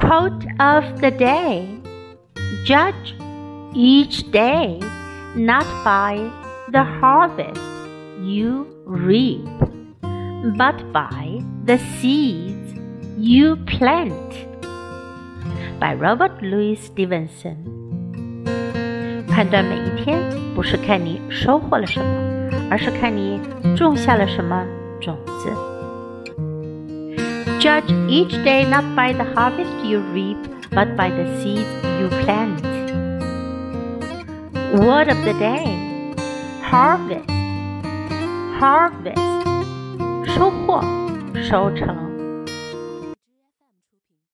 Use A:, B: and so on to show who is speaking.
A: Quote of the day Judge each day not by the harvest you reap, but by the seeds you plant. By Robert Louis Stevenson。判断每一天，不是看你收获了什么，而是看你种下了什么种子。 Judge each day not by the harvest you reap, but by the seeds you plant. Word of the day harvest harvest 收获收成。